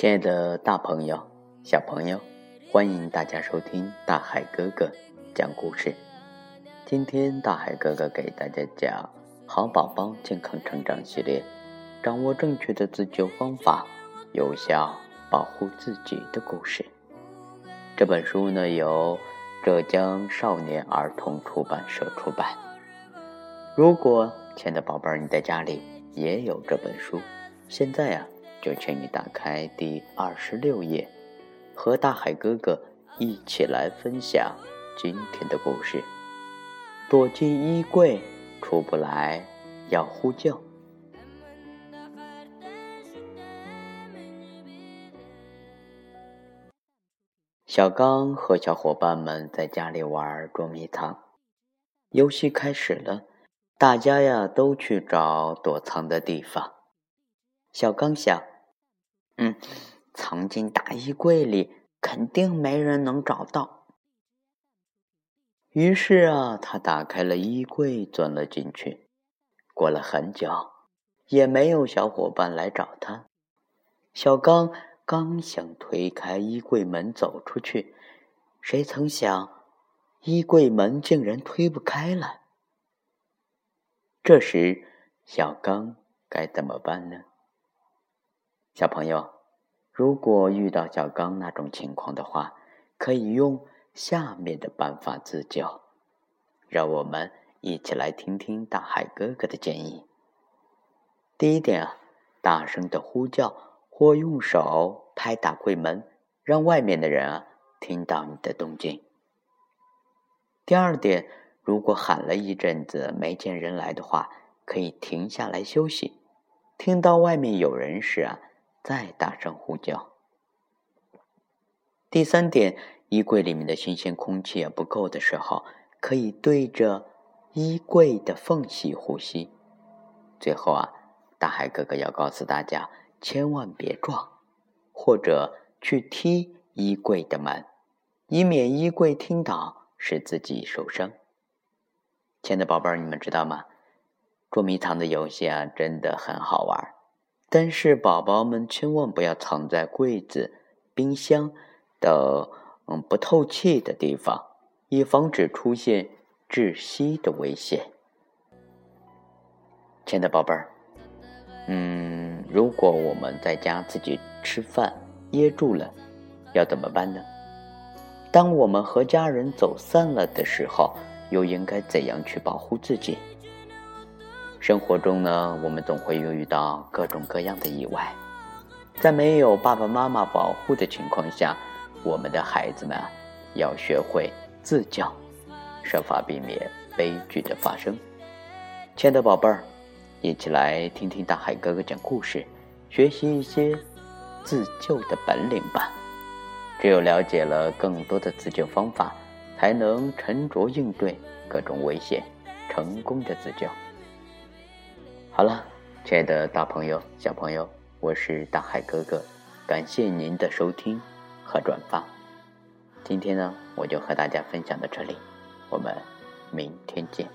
亲爱的大朋友、小朋友，欢迎大家收听大海哥哥讲故事。今天大海哥哥给大家讲《好宝宝健康成长系列》，掌握正确的自救方法，有效保护自己的故事。这本书呢，由浙江少年儿童出版社出版。如果亲爱的宝贝儿你在家里也有这本书，现在呀。就请你打开第二十六页，和大海哥哥一起来分享今天的故事。躲进衣柜出不来，要呼救。小刚和小伙伴们在家里玩捉迷藏，游戏开始了，大家呀都去找躲藏的地方。小刚想。嗯，藏进大衣柜里，肯定没人能找到。于是啊，他打开了衣柜，钻了进去。过了很久，也没有小伙伴来找他。小刚刚想推开衣柜门走出去，谁曾想，衣柜门竟然推不开了。这时，小刚该怎么办呢？小朋友，如果遇到小刚那种情况的话，可以用下面的办法自救。让我们一起来听听大海哥哥的建议。第一点啊，大声的呼叫或用手拍打柜门，让外面的人啊听到你的动静。第二点，如果喊了一阵子没见人来的话，可以停下来休息，听到外面有人时啊。再大声呼叫。第三点，衣柜里面的新鲜空气也不够的时候，可以对着衣柜的缝隙呼吸。最后啊，大海哥哥要告诉大家，千万别撞，或者去踢衣柜的门，以免衣柜听到使自己受伤。亲爱的宝贝儿，你们知道吗？捉迷藏的游戏啊，真的很好玩。但是宝宝们千万不要藏在柜子、冰箱等嗯不透气的地方，以防止出现窒息的危险。亲爱的宝贝儿，嗯，如果我们在家自己吃饭噎住了，要怎么办呢？当我们和家人走散了的时候，又应该怎样去保护自己？生活中呢，我们总会遇到各种各样的意外，在没有爸爸妈妈保护的情况下，我们的孩子们要学会自救，设法避免悲剧的发生。亲爱的宝贝儿，一起来听听大海哥哥讲故事，学习一些自救的本领吧。只有了解了更多的自救方法，才能沉着应对各种危险，成功的自救。好了，亲爱的大朋友、小朋友，我是大海哥哥，感谢您的收听和转发。今天呢，我就和大家分享到这里，我们明天见。